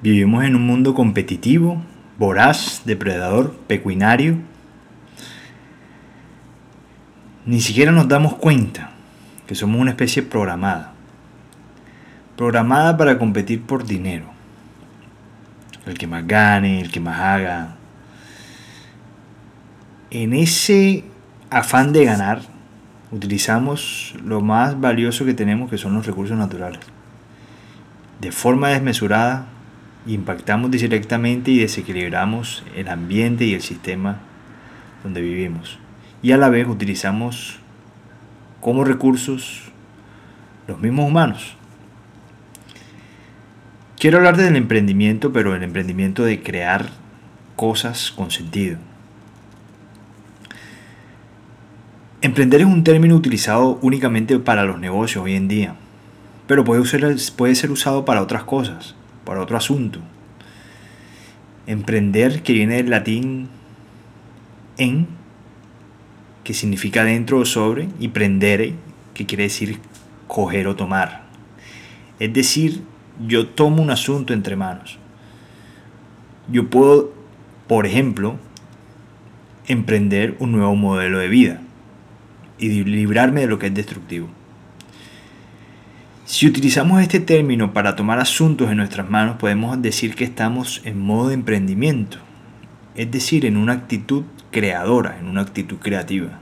Vivimos en un mundo competitivo, voraz, depredador, pecuinario. Ni siquiera nos damos cuenta que somos una especie programada. Programada para competir por dinero. El que más gane, el que más haga. En ese afán de ganar, utilizamos lo más valioso que tenemos, que son los recursos naturales. De forma desmesurada, impactamos directamente y desequilibramos el ambiente y el sistema donde vivimos. Y a la vez utilizamos como recursos los mismos humanos. Quiero hablar del emprendimiento, pero el emprendimiento de crear cosas con sentido. Emprender es un término utilizado únicamente para los negocios hoy en día, pero puede puede ser usado para otras cosas para otro asunto. Emprender, que viene del latín en, que significa dentro o sobre, y prendere, que quiere decir coger o tomar. Es decir, yo tomo un asunto entre manos. Yo puedo, por ejemplo, emprender un nuevo modelo de vida y librarme de lo que es destructivo. Si utilizamos este término para tomar asuntos en nuestras manos, podemos decir que estamos en modo de emprendimiento, es decir, en una actitud creadora, en una actitud creativa.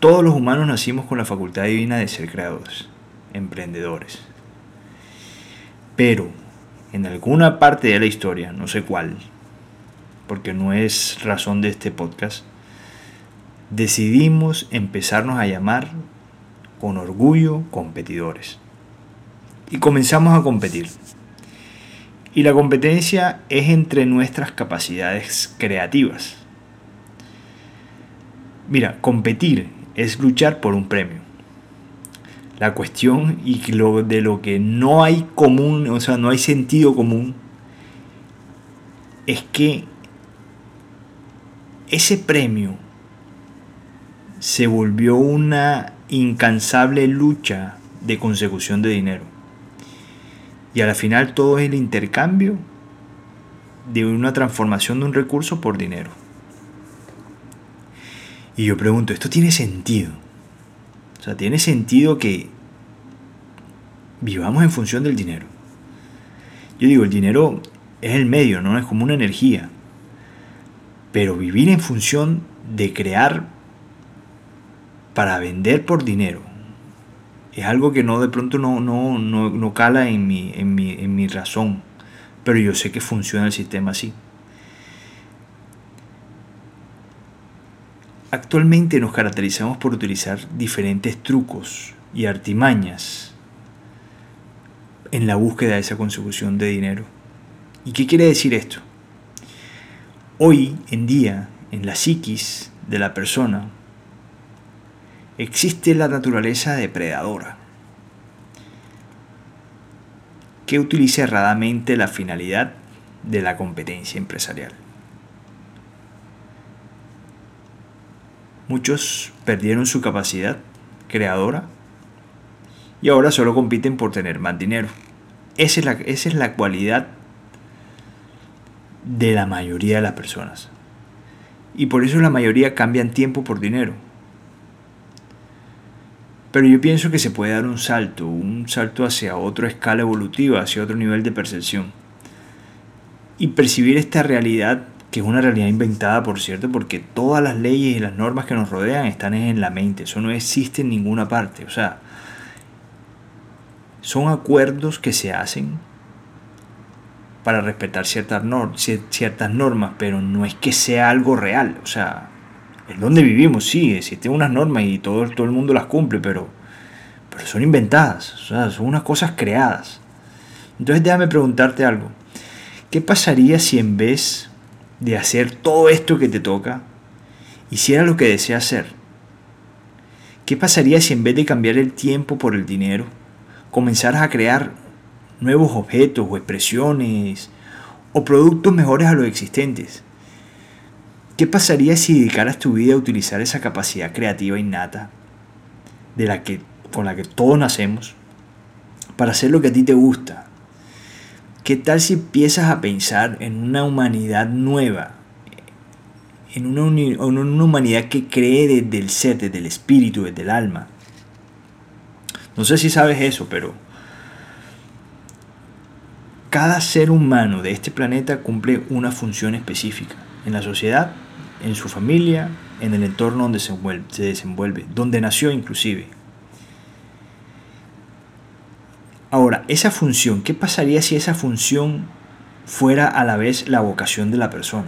Todos los humanos nacimos con la facultad divina de ser creadores, emprendedores. Pero en alguna parte de la historia, no sé cuál, porque no es razón de este podcast, decidimos empezarnos a llamar con orgullo competidores. Y comenzamos a competir. Y la competencia es entre nuestras capacidades creativas. Mira, competir es luchar por un premio. La cuestión y lo, de lo que no hay común, o sea, no hay sentido común, es que ese premio se volvió una incansable lucha de consecución de dinero. Y al final todo es el intercambio de una transformación de un recurso por dinero. Y yo pregunto, ¿esto tiene sentido? O sea, ¿tiene sentido que vivamos en función del dinero? Yo digo, el dinero es el medio, no es como una energía. Pero vivir en función de crear para vender por dinero es algo que no de pronto no, no, no, cala en mi, en, mi, en mi razón, pero yo sé que funciona el sistema así. Actualmente nos caracterizamos por utilizar diferentes trucos y artimañas en la búsqueda de esa consecución de dinero. ¿Y qué quiere decir esto? Hoy en día, en la psiquis de la persona, existe la naturaleza depredadora, que utiliza erradamente la finalidad de la competencia empresarial. Muchos perdieron su capacidad creadora y ahora solo compiten por tener más dinero. Esa es la, esa es la cualidad de la mayoría de las personas. Y por eso la mayoría cambian tiempo por dinero. Pero yo pienso que se puede dar un salto, un salto hacia otra escala evolutiva, hacia otro nivel de percepción. Y percibir esta realidad, que es una realidad inventada, por cierto, porque todas las leyes y las normas que nos rodean están en la mente, eso no existe en ninguna parte. O sea, son acuerdos que se hacen para respetar ciertas, normas, pero no es que sea algo real. O sea, en donde vivimos, sí, existen unas normas y todo, todo el mundo las cumple, pero, pero son inventadas, o sea, son unas cosas creadas. Entonces déjame preguntarte algo. ¿Qué pasaría si en vez de hacer todo esto que te toca, hiciera lo que deseas hacer? ¿Qué pasaría si en vez de cambiar el tiempo por el dinero, comenzaras a crear nuevos objetos o expresiones o productos mejores a los existentes? ¿Qué pasaría si dedicaras tu vida a utilizar esa capacidad creativa innata de la que, con la que todos nacemos para hacer lo que a ti te gusta? ¿Qué tal si empiezas a pensar en una humanidad nueva? En una, una humanidad que cree desde el ser, desde el espíritu, desde el alma. No sé si sabes eso, pero cada ser humano de este planeta cumple una función específica en la sociedad, en su familia, en el entorno donde se desenvuelve, donde nació inclusive. Ahora, esa función, ¿qué pasaría si esa función fuera a la vez la vocación de la persona?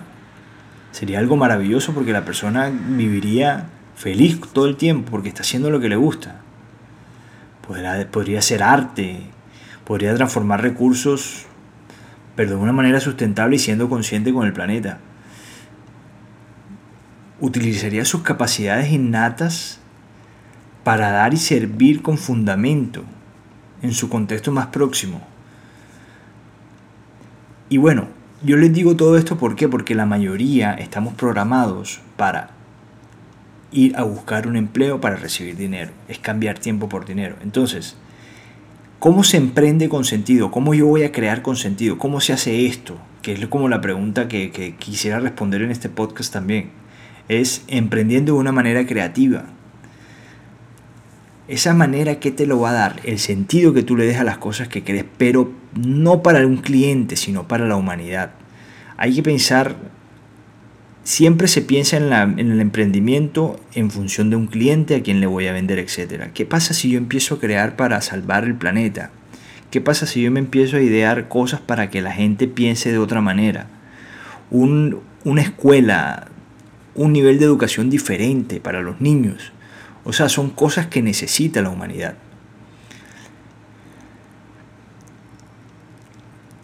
Sería algo maravilloso porque la persona viviría feliz todo el tiempo porque está haciendo lo que le gusta. podría ser arte, podría transformar recursos, pero de una manera sustentable y siendo consciente con el planeta. Utilizaría sus capacidades innatas para dar y servir con fundamento en su contexto más próximo. Y bueno, yo les digo todo esto ¿por qué? porque la mayoría estamos programados para ir a buscar un empleo para recibir dinero. Es cambiar tiempo por dinero. Entonces, ¿cómo se emprende con sentido? ¿Cómo yo voy a crear con sentido? ¿Cómo se hace esto? Que es como la pregunta que, que quisiera responder en este podcast también. Es emprendiendo de una manera creativa esa manera que te lo va a dar, el sentido que tú le des a las cosas que crees, pero no para un cliente, sino para la humanidad. Hay que pensar, siempre se piensa en, en el emprendimiento en función de un cliente a quien le voy a vender, etc. ¿Qué pasa si yo empiezo a crear para salvar el planeta? ¿Qué pasa si yo me empiezo a idear cosas para que la gente piense de otra manera? Un, una escuela, un nivel de educación diferente para los niños o sea, son cosas que necesita la humanidad.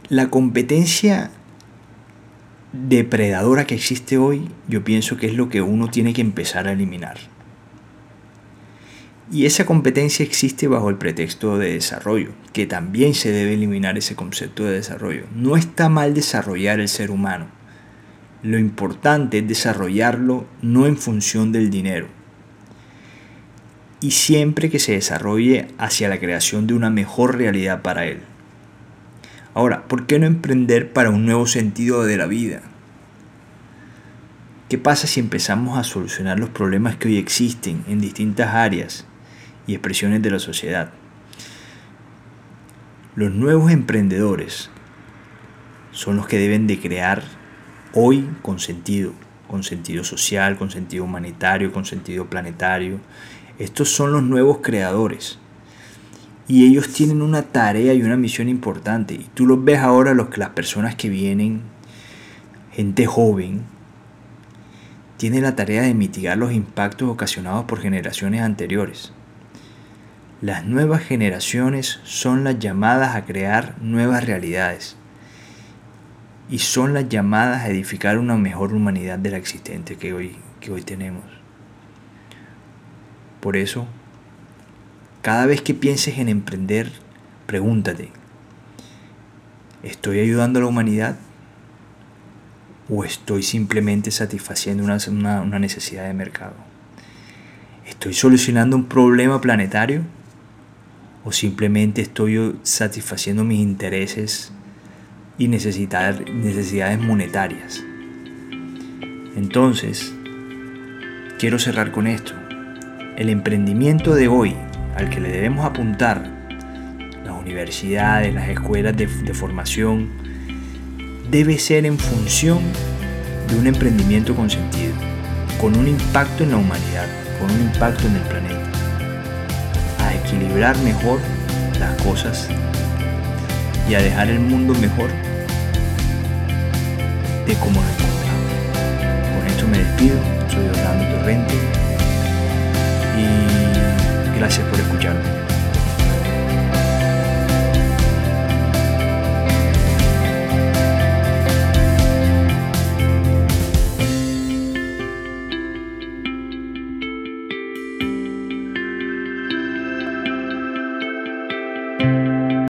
La competencia depredadora que existe hoy, yo pienso que es lo que uno tiene que empezar a eliminar. Y esa competencia existe bajo el pretexto de desarrollo, que también se debe eliminar ese concepto de desarrollo. No está mal desarrollar el ser humano. Lo importante es desarrollarlo no en función del dinero, y siempre que se desarrolle hacia la creación de una mejor realidad para él. Ahora, ¿por qué no emprender para un nuevo sentido de la vida? ¿Qué pasa si empezamos a solucionar los problemas que hoy existen en distintas áreas y expresiones de la sociedad? Los nuevos emprendedores son los que deben de crear hoy con sentido, con sentido social, con sentido humanitario, con sentido planetario estos son los nuevos creadores. Y ellos tienen una tarea y una misión importante. Y tú los ves ahora, los, las personas que vienen, gente joven, tiene la tarea de mitigar los impactos ocasionados por generaciones anteriores. Las nuevas generaciones son las llamadas a crear nuevas realidades y son las llamadas a edificar una mejor humanidad de la existente que hoy, que hoy tenemos. Por eso, cada vez que pienses en emprender, pregúntate, ¿estoy ayudando a la humanidad? ¿O estoy simplemente satisfaciendo una, necesidad de mercado? ¿Estoy solucionando un problema planetario? ¿O simplemente estoy satisfaciendo mis intereses y necesidades monetarias? Entonces, quiero cerrar con esto. El emprendimiento de hoy al que le debemos apuntar, las universidades, las escuelas de, formación, debe ser en función de un emprendimiento con sentido, con un impacto en la humanidad, con un impacto en el planeta, a equilibrar mejor las cosas y a dejar el mundo mejor de como lo encontramos. Con esto me despido, soy Orlando Torrente y gracias por escucharme.